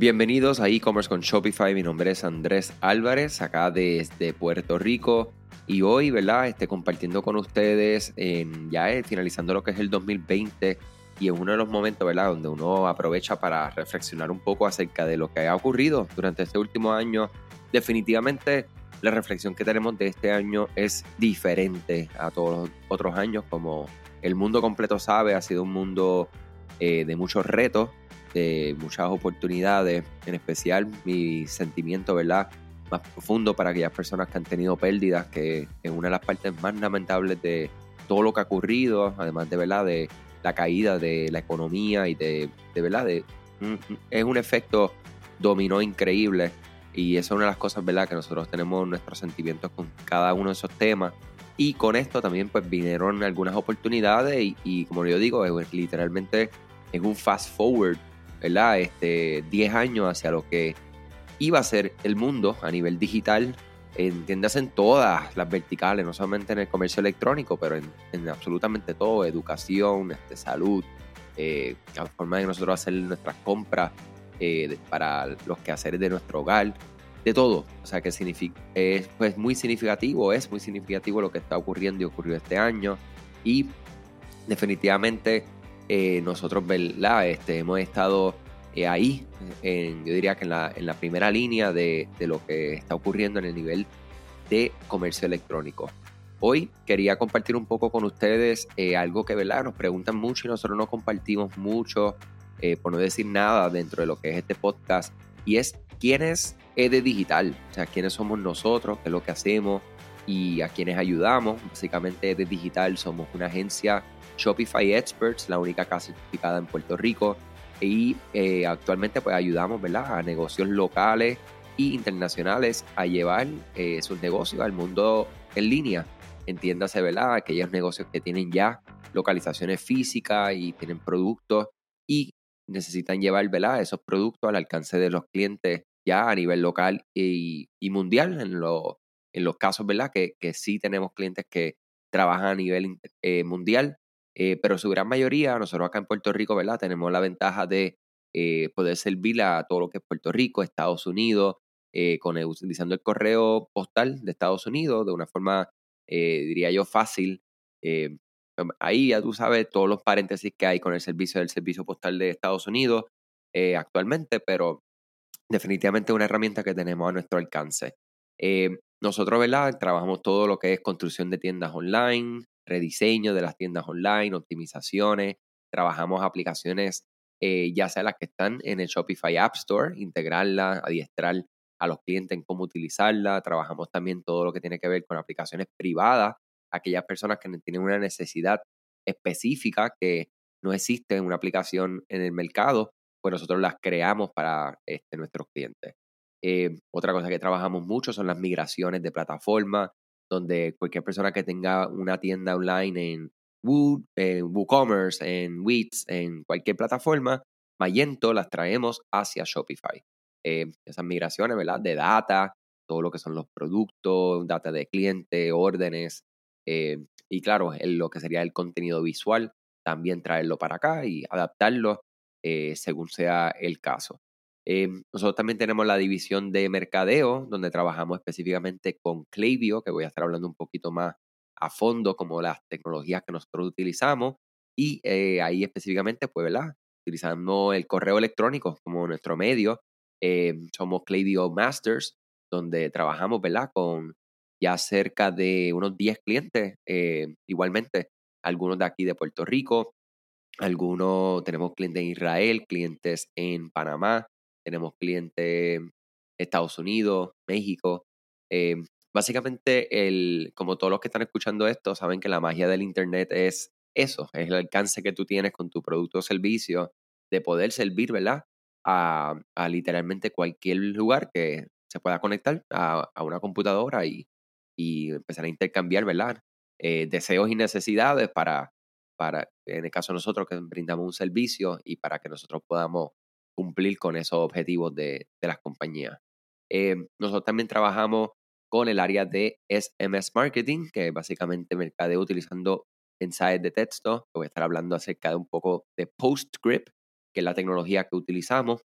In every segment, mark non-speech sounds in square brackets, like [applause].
Bienvenidos a e-commerce con Shopify. Mi nombre es Andrés Álvarez, acá desde Puerto Rico. Y hoy, ¿verdad? Esté compartiendo con ustedes, en, ya eh, finalizando lo que es el 2020 y en uno de los momentos, ¿verdad? Donde uno aprovecha para reflexionar un poco acerca de lo que ha ocurrido durante este último año. Definitivamente la reflexión que tenemos de este año es diferente a todos los otros años, como el mundo completo sabe, ha sido un mundo eh, de muchos retos, de muchas oportunidades, en especial mi sentimiento, ¿verdad? Más profundo para aquellas personas que han tenido pérdidas, que es una de las partes más lamentables de todo lo que ha ocurrido, además de, ¿verdad? De la caída de la economía y de, de ¿verdad? De, es un efecto dominó increíble y esa es una de las cosas, ¿verdad? Que nosotros tenemos nuestros sentimientos con cada uno de esos temas. Y con esto también pues vinieron algunas oportunidades y, y como yo digo, es, literalmente es un fast forward ¿verdad? Este, 10 años hacia lo que iba a ser el mundo a nivel digital, entiendas en todas las verticales, no solamente en el comercio electrónico, pero en, absolutamente todo, educación, este, salud, eh, la forma de nosotros hacer nuestras compras eh, para los quehaceres de nuestro hogar, de todo. O sea que significa, es pues, muy significativo, es muy significativo lo que está ocurriendo y ocurrió este año. Y definitivamente eh, nosotros ¿verdad? Este, hemos estado eh, ahí, yo diría que en la, en la primera línea de, lo que está ocurriendo en el nivel de comercio electrónico. Hoy quería compartir un poco con ustedes eh, algo que ¿verdad? nos preguntan mucho y nosotros no compartimos mucho, por no decir nada dentro de lo que es este podcast, y es quién es EDE Digital, o sea, quiénes somos nosotros, qué es lo que hacemos y a quienes ayudamos. Básicamente EDE Digital somos una agencia Shopify Experts, la única casa certificada en Puerto Rico. Y eh, actualmente pues ayudamos ¿verdad? a negocios locales e internacionales a llevar eh, sus negocios al mundo en línea. Entiéndase, ¿verdad? Aquellos negocios que tienen ya localizaciones físicas y tienen productos y necesitan llevar ¿verdad? esos productos al alcance de los clientes ya a nivel local y, mundial en, en los casos ¿verdad? Que, que sí tenemos clientes que trabajan a nivel eh, mundial eh, pero su gran mayoría, nosotros acá en Puerto Rico, ¿verdad? Tenemos la ventaja de eh, poder servir a todo lo que es Puerto Rico, Estados Unidos, eh, con utilizando el correo postal de Estados Unidos de una forma, diría yo, fácil. Em, ahí ya tú sabes todos los paréntesis que hay con el servicio del servicio postal de Estados Unidos actualmente, pero definitivamente una herramienta que tenemos a nuestro alcance. nosotros, ¿verdad? Trabajamos todo lo que es construcción de tiendas online, rediseño de las tiendas online, optimizaciones, trabajamos aplicaciones eh, ya sea las que están en el Shopify App Store, integrarlas, adiestrar a los clientes en cómo utilizarla. Trabajamos también todo lo que tiene que ver con aplicaciones privadas, aquellas personas que tienen una necesidad específica que no existe en una aplicación en el mercado, pues nosotros las creamos para este, nuestros clientes. Eh, otra cosa que trabajamos mucho son las migraciones de plataforma, donde cualquier persona que tenga una tienda online en Wood, en WooCommerce, en Wix, en cualquier plataforma, Magento las traemos hacia Shopify. Eh, esas migraciones, ¿verdad? De data, todo lo que son los productos, data de cliente, órdenes, eh, y claro, lo que sería el contenido visual, también traerlo para acá y adaptarlo eh, según sea el caso. Eh, nosotros también tenemos la división de mercadeo, donde trabajamos específicamente con Klaviyo, que voy a estar hablando un poquito más a fondo, como las tecnologías que nosotros utilizamos. Y eh, ahí específicamente, pues, ¿verdad? Utilizando el correo electrónico como nuestro medio. Eh, somos Klaviyo Masters, donde trabajamos, ¿verdad? Con ya cerca de unos 10 clientes, igualmente, algunos de aquí de Puerto Rico, algunos tenemos clientes en Israel, clientes en Panamá, tenemos clientes en Estados Unidos, México. Eh, básicamente, el, como todos los que están escuchando esto, saben que la magia del Internet es eso, es el alcance que tú tienes con tu producto o servicio de poder servir, ¿verdad? A, literalmente cualquier lugar que se pueda conectar a, una computadora y, empezar a intercambiar, ¿verdad? Eh, deseos y necesidades para, para, en el caso de nosotros que brindamos un servicio y para que nosotros podamos cumplir con esos objetivos de, las compañías. Eh, nosotros también trabajamos con el área de SMS Marketing, que básicamente mercadeo utilizando mensajes de texto. Voy a estar hablando acerca de un poco de PostScript, que es la tecnología que utilizamos.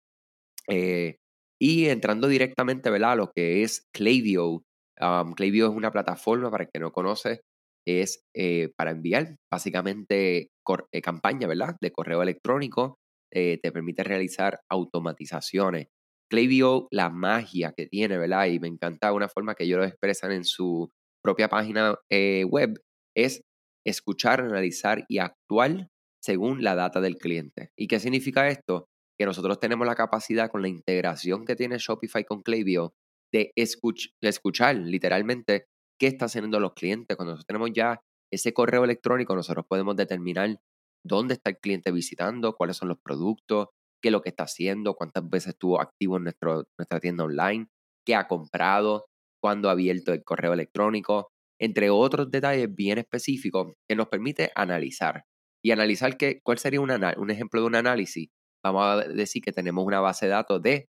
Eh, y entrando directamente ¿verdad? a lo que es Klaviyo. Um, es una plataforma, para el que no conoce, es eh, para enviar básicamente eh, campaña ¿verdad? de correo electrónico. Te permite realizar automatizaciones. Klaviyo, la magia que tiene, ¿verdad? Y me encanta una forma que ellos lo expresan en su propia página web, es escuchar, analizar y actuar según la data del cliente. ¿Y qué significa esto? Que nosotros tenemos la capacidad con la integración que tiene Shopify con Klaviyo de, escuchar literalmente qué están haciendo los clientes. Cuando nosotros tenemos ya ese correo electrónico, nosotros podemos determinar dónde está el cliente visitando, cuáles son los productos, qué es lo que está haciendo, cuántas veces estuvo activo en nuestro, nuestra tienda online, qué ha comprado, cuándo ha abierto el correo electrónico, entre otros detalles bien específicos que nos permite analizar. Y analizar que, cuál sería un, ejemplo de un análisis. Vamos a decir que tenemos una base de datos de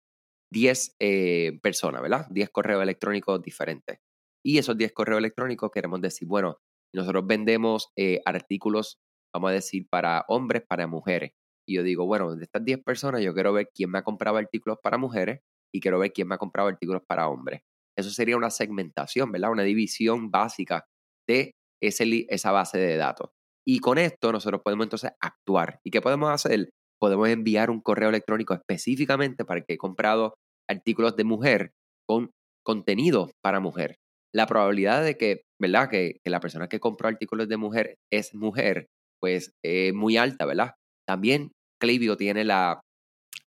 10 eh, personas, ¿verdad? 10 correos electrónicos diferentes. Y esos 10 correos electrónicos queremos decir, bueno, nosotros vendemos eh, artículos, vamos a decir, para hombres, para mujeres. Y yo digo, bueno, de estas 10 personas yo quiero ver quién me ha comprado artículos para mujeres y quiero ver quién me ha comprado artículos para hombres. Eso sería una segmentación, ¿verdad? Una división básica de ese, esa base de datos. Y con esto nosotros podemos entonces actuar. ¿Y qué podemos hacer? Podemos enviar un correo electrónico específicamente para que he comprado artículos de mujer con contenido para mujer. La probabilidad de que, ¿verdad? Que, la persona que compró artículos de mujer es mujer, pues es muy alta, ¿verdad? También Klaviyo tiene la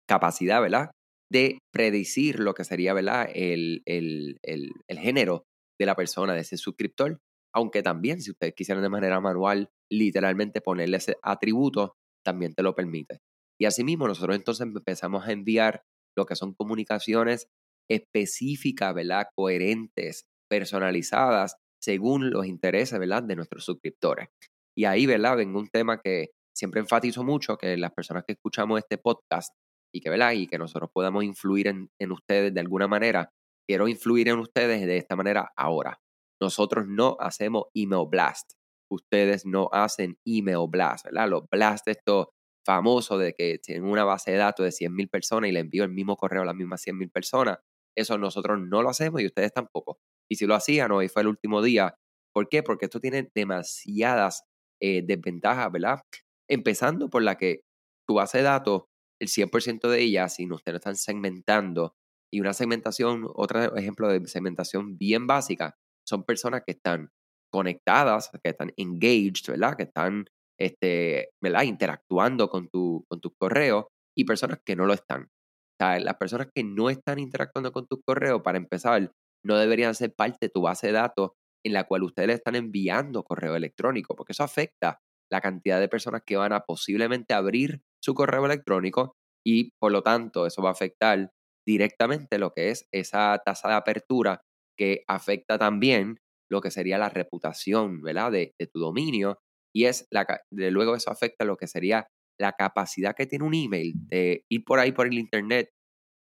capacidad, ¿verdad? de predecir lo que sería ¿verdad? El, el, el, el, género de la persona, de ese suscriptor. Aunque también, si ustedes quisieran de manera manual, literalmente ponerle ese atributo, también te lo permite. Y asimismo, nosotros entonces empezamos a enviar lo que son comunicaciones específicas, ¿verdad? Coherentes, personalizadas, según los intereses, ¿verdad? De nuestros suscriptores. Y ahí, ¿verdad? Vengo un tema que siempre enfatizo mucho, que las personas que escuchamos este podcast y que, ¿verdad? y que nosotros podamos influir en, ustedes de alguna manera. Quiero influir en ustedes de esta manera ahora. Nosotros no hacemos email blast. Ustedes no hacen email blast, ¿verdad? Los blast esto famoso de que tienen una base de datos de 100.000 personas y le envío el mismo correo a las mismas 100.000 personas. Eso nosotros no lo hacemos y ustedes tampoco. Y si lo hacían, hoy fue el último día. ¿Por qué? Porque esto tiene demasiadas eh, desventajas, ¿verdad? Empezando por la que tu base de datos el 100% de ellas, si ustedes están segmentando, y una segmentación, otro ejemplo de segmentación bien básica, son personas que están conectadas, que están engaged, ¿verdad? Que están, este, ¿verdad? Interactuando con tu, con tu correo y personas que no lo están. O sea, las personas que no están interactuando con tu correo, para empezar, no deberían ser parte de tu base de datos en la cual ustedes le están enviando correo electrónico, porque eso afecta la cantidad de personas que van a posiblemente abrir su correo electrónico y por lo tanto eso va a afectar directamente lo que es esa tasa de apertura que afecta también lo que sería la reputación, ¿verdad? De, tu dominio y es la, de luego eso afecta lo que sería la capacidad que tiene un email de ir por ahí por el internet,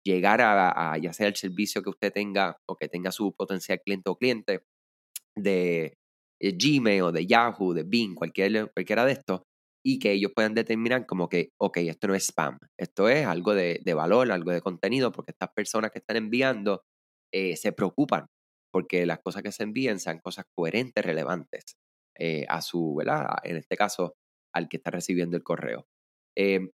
llegar a, ya sea el servicio que usted tenga o que tenga su potencial cliente o cliente de, de Gmail o de Yahoo, de Bing, cualquier, cualquiera de estos, y que ellos puedan determinar como que, ok, esto no es spam, esto es algo de, valor, algo de contenido, porque estas personas que están enviando eh, se preocupan porque las cosas que se envíen sean cosas coherentes, relevantes eh, a su, ¿verdad? En este caso, al que está recibiendo el correo. Em,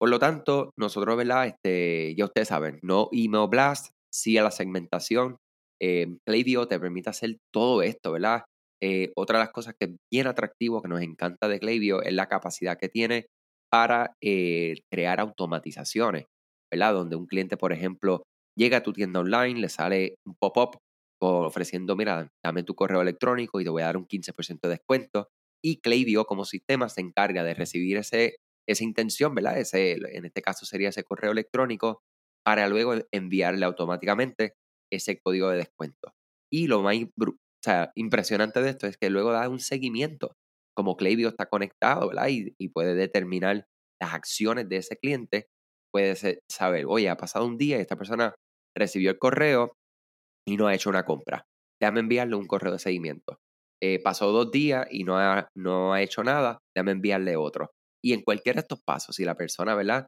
por lo tanto, nosotros, ¿verdad? Este, ya ustedes saben, no email blast, sí a la segmentación. Eh, te permite hacer todo esto, ¿verdad? Eh, otra de las cosas que es bien atractivo, que nos encanta de Klaviyo, es la capacidad que tiene para eh, crear automatizaciones, ¿verdad? Donde un cliente, por ejemplo, llega a tu tienda online, le sale un pop-up ofreciendo, mira, dame tu correo electrónico y te voy a dar un 15% de descuento. Y Klaviyo como sistema se encarga de recibir ese, esa intención, ¿verdad? Ese, en este caso sería ese correo electrónico para luego enviarle automáticamente ese código de descuento. Y lo más o sea, impresionante de esto es que luego da un seguimiento, como Klaviyo está conectado, ¿verdad? Y, puede determinar las acciones de ese cliente, puede saber, oye, ha pasado un día y esta persona recibió el correo y no ha hecho una compra. Déjame enviarle un correo de seguimiento. Eh, pasó dos días y no ha, no ha hecho nada, déjame enviarle otro. Y en cualquiera de estos pasos, si la persona, ¿verdad?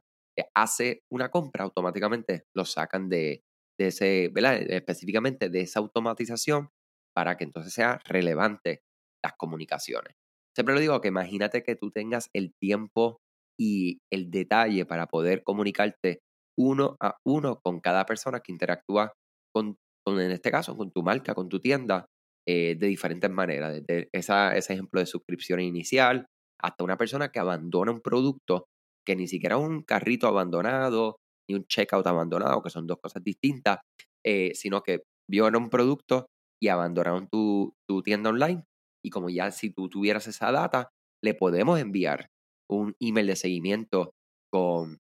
hace una compra, automáticamente lo sacan de, de ese, ¿verdad? Específicamente de esa automatización para que entonces sea relevante las comunicaciones. Siempre lo digo que imagínate que tú tengas el tiempo y el detalle para poder comunicarte uno a uno con cada persona que interactúa con, en este caso, con tu marca, con tu tienda, eh, de diferentes maneras. Desde ese ejemplo de suscripción inicial hasta una persona que abandona un producto que ni siquiera un carrito abandonado ni un checkout abandonado, que son dos cosas distintas, eh, sino que vio un producto y abandonaron tu, tu tienda online. Y como ya si tú tuvieras esa data, le podemos enviar un email de seguimiento con,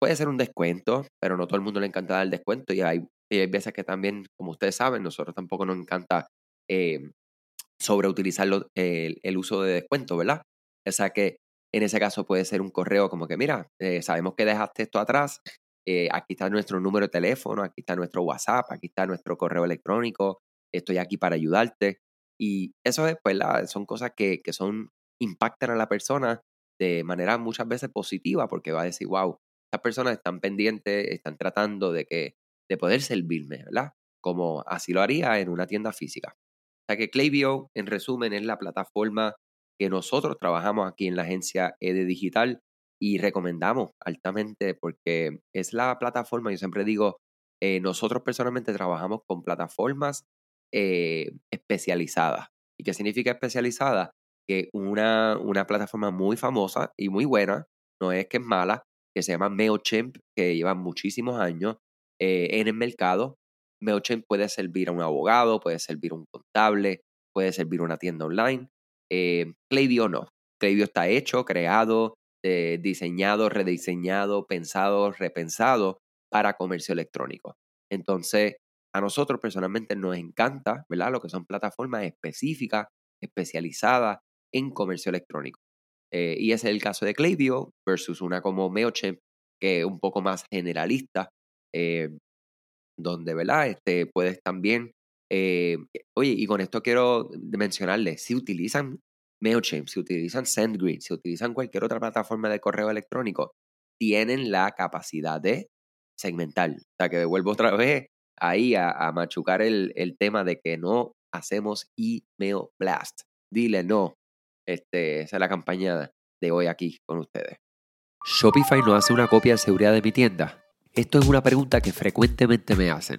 puede ser un descuento, pero no todo el mundo le encanta dar el descuento y hay, hay veces que también, como ustedes saben, nosotros tampoco nos encanta eh, sobreutilizar el, uso de descuento, ¿verdad? O sea que en ese caso puede ser un correo como que, mira, eh, sabemos que dejaste esto atrás, eh, aquí está nuestro número de teléfono, aquí está nuestro WhatsApp, aquí está nuestro correo electrónico, estoy aquí para ayudarte. Y eso es, pues, son cosas que, que son, impactan a la persona de manera muchas veces positiva, porque va a decir, wow, estas personas están pendientes, están tratando de que, de poder servirme, ¿verdad? Como así lo haría en una tienda física. O sea que Klaviyo, en resumen, es la plataforma que nosotros trabajamos aquí en la agencia EDE Digital y recomendamos altamente porque es la plataforma, yo siempre digo, eh, nosotros personalmente trabajamos con plataformas eh, especializadas. ¿Y qué significa especializada? Que una, una plataforma muy famosa y muy buena, no es que es mala, que se llama MailChimp, que lleva muchísimos años eh, en el mercado. MailChimp puede servir a un abogado, puede servir a un contable, puede servir a una tienda online. Klaviyo no. Klaviyo está hecho, creado, eh, diseñado, rediseñado, pensado, repensado para comercio electrónico. Entonces, a nosotros personalmente nos encanta, ¿verdad? Lo que son plataformas específicas, especializadas en comercio electrónico. Eh, y ese es el caso de Klaviyo versus una como MailChimp, que es un poco más generalista, eh, donde, ¿verdad? Este, puedes también, oye, y con esto quiero mencionarles, si utilizan MailChimp, si utilizan SendGrid, si utilizan cualquier otra plataforma de correo electrónico, tienen la capacidad de segmentar. O sea, que vuelvo otra vez ahí a, machucar el, tema de que no hacemos email blast. Dile no. Este, esa es la campaña de hoy aquí con ustedes. ¿Shopify no hace una copia de seguridad de mi tienda? Esto es una pregunta que frecuentemente me hacen.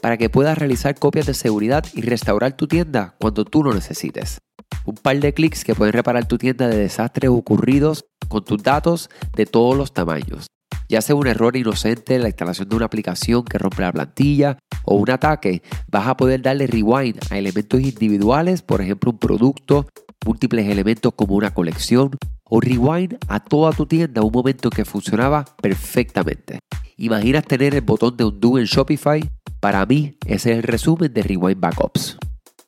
para que puedas realizar copias de seguridad y restaurar tu tienda cuando tú lo necesites. Un par de clics que pueden reparar tu tienda de desastres ocurridos con tus datos de todos los tamaños. Ya sea un error inocente en la instalación de una aplicación que rompe la plantilla o un ataque, vas a poder darle rewind a elementos individuales, por ejemplo un producto, múltiples elementos como una colección, o rewind a toda tu tienda un momento que funcionaba perfectamente. ¿Imaginas tener el botón de undo en Shopify? Para mí, ese es el resumen de Rewind Backups.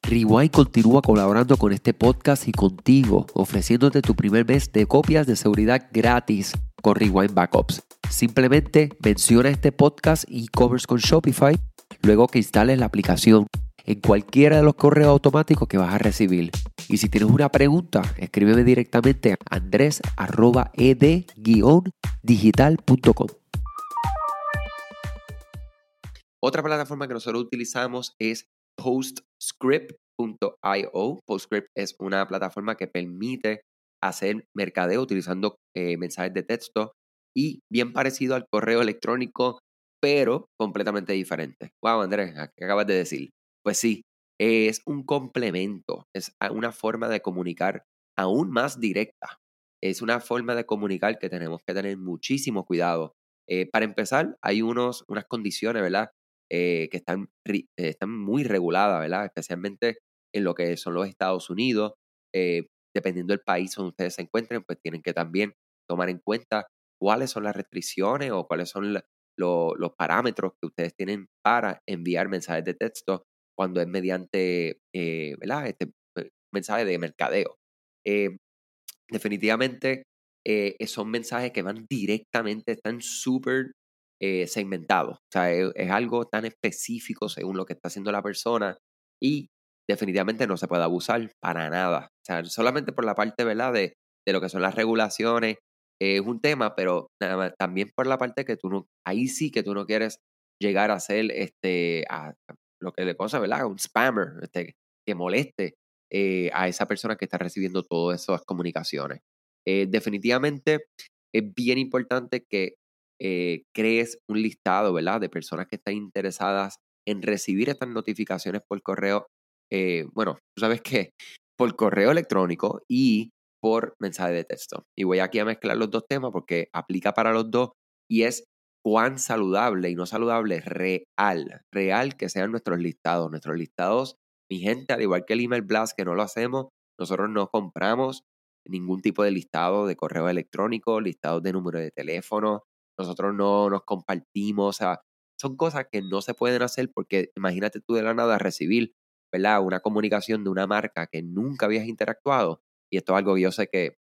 Rewind continúa colaborando con este podcast y contigo, ofreciéndote tu primer mes de copias de seguridad gratis con Rewind Backups. Simplemente menciona este podcast y covers con Shopify luego que instales la aplicación en cualquiera de los correos automáticos que vas a recibir. Y si tienes una pregunta, escríbeme directamente a andres.ed-digital.com. Otra plataforma que nosotros utilizamos es PostScript.io. PostScript es una plataforma que permite hacer mercadeo utilizando eh, mensajes de texto y bien parecido al correo electrónico, pero completamente diferente. Wow, Andrés, ¿qué acabas de decir? Pues sí, es un complemento, es una forma de comunicar aún más directa. Es una forma de comunicar que tenemos que tener muchísimo cuidado. Eh, para empezar, hay unos, unas condiciones, ¿verdad? Eh, que están, están muy reguladas, ¿verdad? Especialmente en lo que son los Estados Unidos. Eh, dependiendo del país donde ustedes se encuentren, pues tienen que también tomar en cuenta cuáles son las restricciones o cuáles son los parámetros que ustedes tienen para enviar mensajes de texto cuando es mediante, eh, ¿verdad? Este eh, mensaje de mercadeo. Eh, definitivamente son mensajes que van directamente, están súper segmentados. O sea, es, algo tan específico según lo que está haciendo la persona y definitivamente no se puede abusar para nada. O sea, solamente por la parte, ¿verdad? De, de lo que son las regulaciones es un tema, pero también por la parte que tú no, ahí sí que tú no quieres llegar a ser este, lo que le cosa, ¿verdad? Un spammer, este, que moleste eh, a esa persona que está recibiendo todas esas comunicaciones. Eh, definitivamente es bien importante que eh, crees un listado, ¿verdad? De personas que están interesadas en recibir estas notificaciones por correo. bueno, tú sabes que [laughs] por correo electrónico y por mensaje de texto. Y voy aquí a mezclar los dos temas porque aplica para los dos y es cuán saludable y no saludable real, real que sean nuestros listados. Nuestros listados, mi gente, al igual que el email blast que no lo hacemos, nosotros no compramos ningún tipo de listado de correo electrónico, listados de número de teléfono, nosotros no nos compartimos, o sea, son cosas que no se pueden hacer porque imagínate tú de la nada recibir, ¿verdad? Una comunicación de una marca que nunca habías interactuado y esto es algo que yo sé que,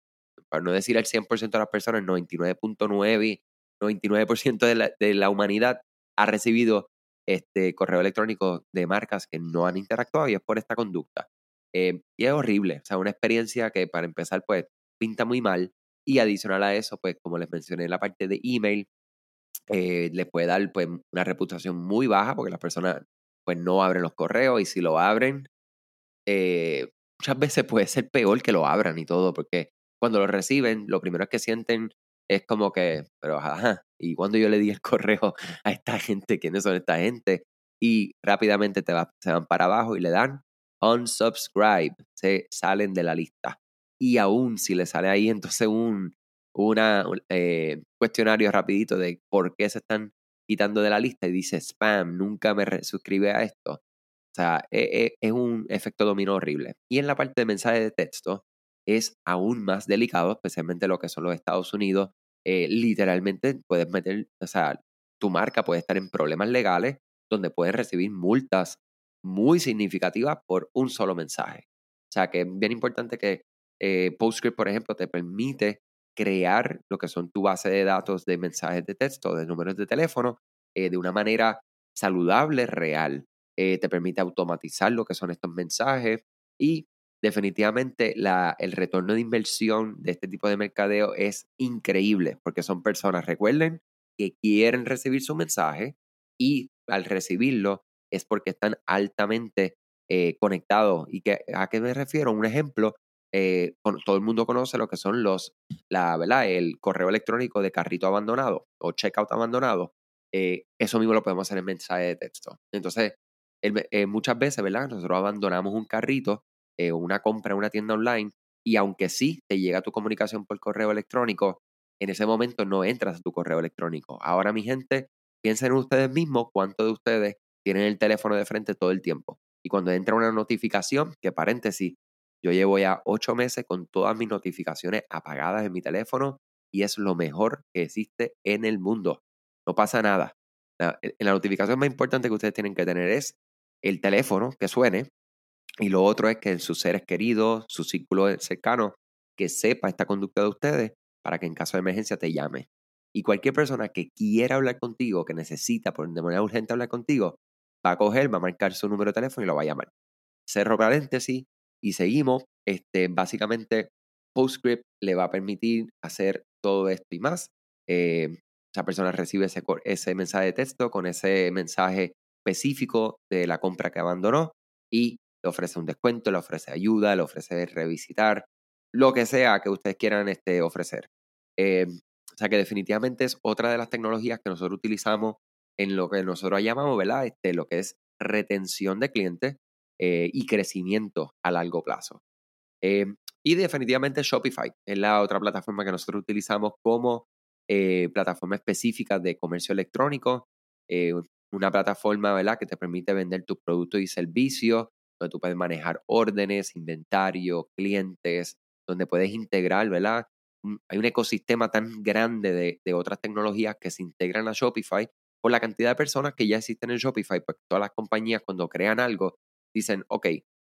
para no decir el 100% de las personas, 99.9, 99% de la, humanidad ha recibido este correo electrónico de marcas que no han interactuado y es por esta conducta. Eh, y es horrible, o sea, una experiencia que para empezar, pues, pinta muy mal. Y adicional a eso, pues, como les mencioné, la parte de email eh, les puede dar, pues, una reputación muy baja porque las personas, pues, no abren los correos y si lo abren, eh, muchas veces puede ser peor que lo abran y todo, porque cuando lo reciben, lo primero que sienten es como que, pero ajá, y cuando yo le di el correo a esta gente, ¿quiénes son esta gente? Y rápidamente te se van para abajo y le dan unsubscribe, se salen de la lista. Y aún si le sale ahí entonces un una, eh, cuestionario rapidito de por qué se están quitando de la lista y dice spam, nunca me suscribe a esto. O sea, e, e, es un efecto dominó horrible. Y en la parte de mensaje de texto es aún más delicado, especialmente lo que son los Estados Unidos. Eh, literalmente puedes meter, o sea, tu marca puede estar en problemas legales donde puedes recibir multas muy significativas por un solo mensaje. O sea, que es bien importante que eh, PostScript, por ejemplo, te permite crear lo que son tu base de datos de mensajes de texto, de números de teléfono, eh, de una manera saludable, real. Te permite automatizar lo que son estos mensajes y definitivamente el retorno de inversión de este tipo de mercadeo es increíble porque son personas, recuerden, que quieren recibir su mensaje y al recibirlo es porque están altamente eh, conectados. ¿Y a qué me refiero? Un ejemplo, eh, todo el mundo conoce lo que son los, la, ¿verdad? El correo electrónico de carrito abandonado o checkout abandonado. eso mismo lo podemos hacer en mensaje de texto. Entonces, eh, muchas veces, ¿verdad? Nosotros abandonamos un carrito, eh, una compra en una tienda online y aunque sí te llega tu comunicación por correo electrónico, en ese momento no entras a tu correo electrónico. Ahora, mi gente, piensen ustedes mismos cuántos de ustedes tienen el teléfono de frente todo el tiempo. Y cuando entra una notificación, que paréntesis, yo llevo ya ocho meses con todas mis notificaciones apagadas en mi teléfono y es lo mejor que existe en el mundo. No pasa nada. La, la notificación más importante que ustedes tienen que tener es el teléfono que suene y lo otro es que sus seres queridos, su círculo cercano, que sepa esta conducta de ustedes para que en caso de emergencia te llame. Y cualquier persona que quiera hablar contigo, que necesita por de manera urgente hablar contigo, va a coger, va a marcar su número de teléfono y lo va a llamar. Cerro paréntesis y seguimos. Este, básicamente, PostScript le va a permitir hacer todo esto y más. Eh, esa persona recibe ese, ese mensaje de texto con ese mensaje específico de la compra que abandonó y le ofrece un descuento, le ofrece ayuda, le ofrece revisitar, lo que sea que ustedes quieran este, ofrecer. Eh, o sea que definitivamente es otra de las tecnologías que nosotros utilizamos en lo que nosotros llamamos, ¿verdad? Este, lo que es retención de clientes eh, y crecimiento a largo plazo. Eh, y definitivamente Shopify es la otra plataforma que nosotros utilizamos como plataforma específica de comercio electrónico una plataforma, ¿verdad? Que te permite vender tus productos y servicios, donde tú puedes manejar órdenes, inventario, clientes, donde puedes integrar, ¿verdad? Hay un ecosistema tan grande de, otras tecnologías que se integran a Shopify por la cantidad de personas que ya existen en Shopify, pues todas las compañías cuando crean algo dicen, ok,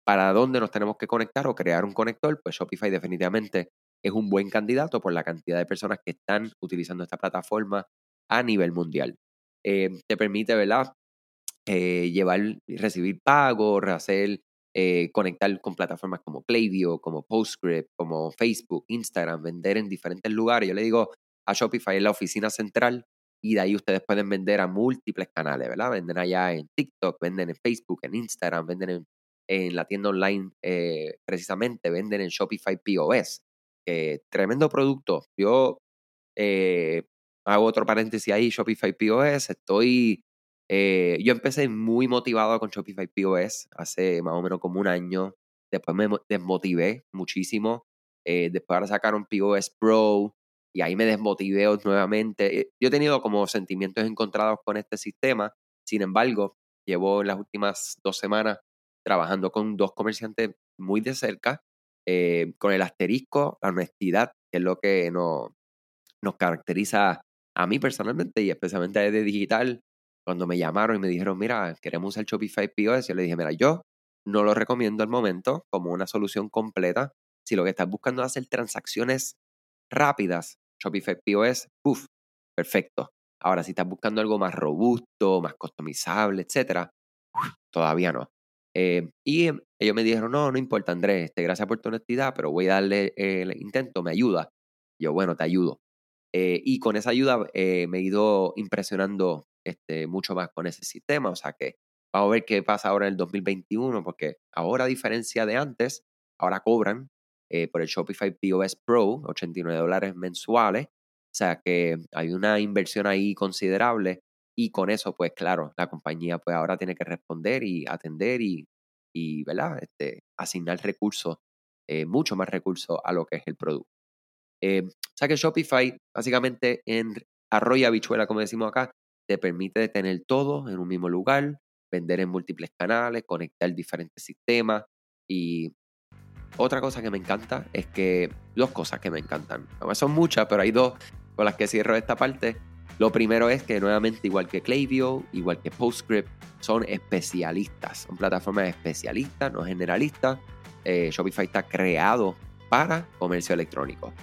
¿para dónde nos tenemos que conectar o crear un conector? Pues Shopify definitivamente es un buen candidato por la cantidad de personas que están utilizando esta plataforma a nivel mundial. Eh, te permite, ¿verdad? Eh, llevar, recibir pagos, hacer, eh, conectar con plataformas como Klaviyo, como PostScript, como Facebook, Instagram, vender en diferentes lugares. Yo le digo a Shopify en la oficina central y de ahí ustedes pueden vender a múltiples canales, ¿verdad? Venden allá en TikTok, venden en Facebook, en Instagram, venden en, en la tienda online eh, precisamente, venden en Shopify POS. tremendo producto. Yo eh, hago otro paréntesis ahí, Shopify POS. Estoy, eh, yo empecé muy motivado con Shopify POS hace más o menos como un año. Después me desmotivé muchísimo. después ahora sacaron POS Pro y ahí me desmotivé nuevamente. Eh, yo he tenido como sentimientos encontrados con este sistema, sin embargo, llevo las últimas dos semanas trabajando con dos comerciantes muy de cerca, eh, con el asterisco, la honestidad, que es lo que nos, nos caracteriza a mí personalmente y especialmente de digital. Cuando me llamaron y me dijeron, mira, queremos usar Shopify POS, yo le dije, mira, yo no lo recomiendo al momento como una solución completa. Si lo que estás buscando es hacer transacciones rápidas, Shopify POS, ¡puf! Perfecto. Ahora, si estás buscando algo más robusto, más customizable, etcétera, todavía no. Eh, y ellos me dijeron, no, no importa, Andrés, este, gracias por tu honestidad, pero voy a darle el intento, me ayuda. Yo, bueno, te ayudo. Eh, y con esa ayuda eh, me he ido impresionando este, mucho más con ese sistema. O sea que vamos a ver qué pasa ahora en el 2021, porque ahora, a diferencia de antes, ahora cobran eh, por el Shopify POS Pro, 89 dólares mensuales. O sea que hay una inversión ahí considerable y con eso, pues claro, la compañía pues ahora tiene que responder y atender y, y ¿verdad? Este, asignar recursos, eh, mucho más recursos a lo que es el producto. Eh, o sea que Shopify, básicamente en arroyo habichuela, como decimos acá, te permite tener todo en un mismo lugar, vender en múltiples canales, conectar diferentes sistemas y otra cosa que me encanta es que, dos cosas que me encantan, son muchas, pero hay dos con las que cierro esta parte. Lo primero es que nuevamente, igual que Klaviyo, igual que PostScript, son especialistas, son plataformas especialistas, no generalistas. Eh, Shopify está creado para comercio electrónico.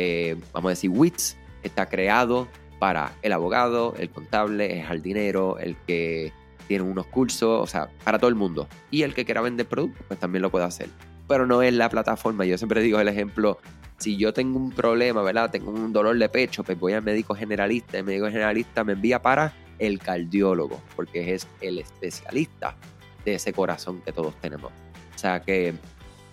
Eh, vamos a decir, Wix está creado para el abogado, el contable, el jardinero, el que tiene unos cursos, o sea, para todo el mundo. Y el que quiera vender productos, pues también lo puede hacer pero no es la plataforma. Yo siempre digo el ejemplo, si yo tengo un problema, ¿verdad? Tengo un dolor de pecho, pues voy al médico generalista, el médico generalista me envía para el cardiólogo, porque es el especialista de ese corazón que todos tenemos. O sea que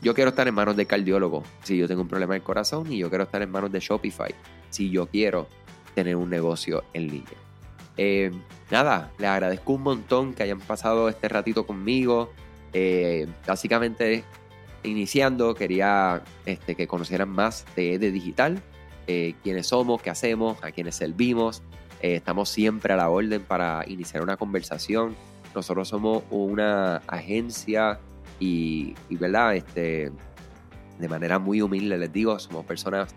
yo quiero estar en manos de cardiólogo si yo tengo un problema del corazón y yo quiero estar en manos de Shopify si yo quiero tener un negocio en línea. Eh, nada, les agradezco un montón que hayan pasado este ratito conmigo. Eh, básicamente iniciando, quería este, que conocieran más de EDE Digital, eh, quiénes somos, qué hacemos, a quiénes servimos. Estamos siempre a la orden para iniciar una conversación. Nosotros somos una agencia y, ¿verdad? Este, de manera muy humilde les digo, somos personas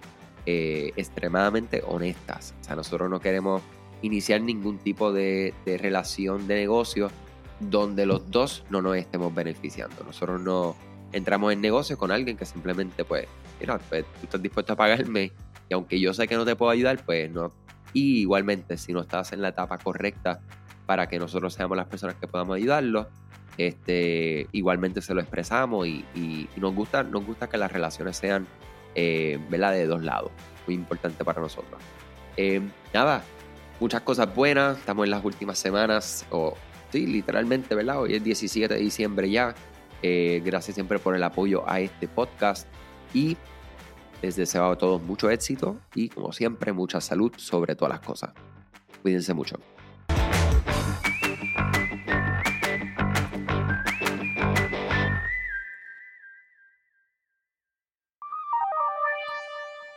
eh, extremadamente honestas. O sea, nosotros no queremos iniciar ningún tipo de, de relación de negocio donde los dos no nos estemos beneficiando. Nosotros no, entramos en negocio con alguien que simplemente, pues, mira, pues, tú estás dispuesto a pagarme y aunque yo sé que no te puedo ayudar, pues no. Y igualmente, si no estás en la etapa correcta para que nosotros seamos las personas que podamos ayudarlo, este, igualmente se lo expresamos y, nos, gusta, nos gusta que las relaciones sean, eh. De dos lados. Muy importante para nosotros. Eh, nada, muchas cosas buenas. Estamos en las últimas semanas, o sí, literalmente, ¿verdad? Hoy es 17 de diciembre ya. Eh, gracias siempre por el apoyo a este podcast y les deseo a todos mucho éxito y como siempre mucha salud sobre todas las cosas. Cuídense mucho.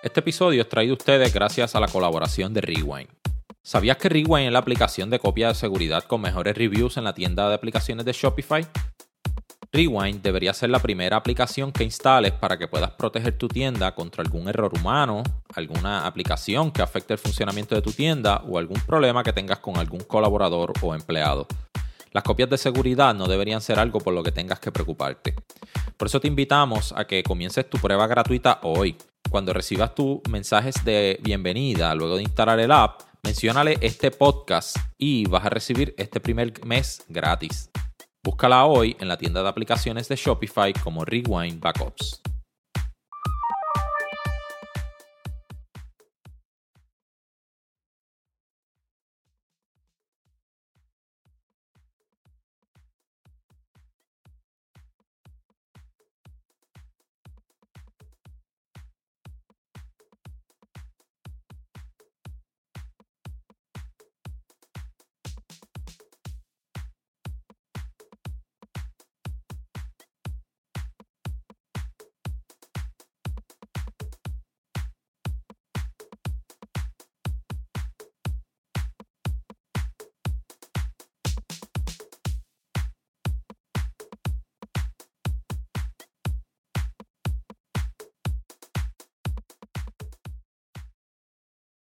Este episodio es traído a ustedes gracias a la colaboración de Rewind. ¿Sabías que Rewind es la aplicación de copia de seguridad con mejores reviews en la tienda de aplicaciones de Shopify? Rewind debería ser la primera aplicación que instales para que puedas proteger tu tienda contra algún error humano, alguna aplicación que afecte el funcionamiento de tu tienda o algún problema que tengas con algún colaborador o empleado. Las copias de seguridad no deberían ser algo por lo que tengas que preocuparte. Por eso te invitamos a que comiences tu prueba gratuita hoy. Cuando recibas tus mensajes de bienvenida luego de instalar el app, menciónale este podcast y vas a recibir este primer mes gratis. Búscala hoy en la tienda de aplicaciones de Shopify como Rewind Backups.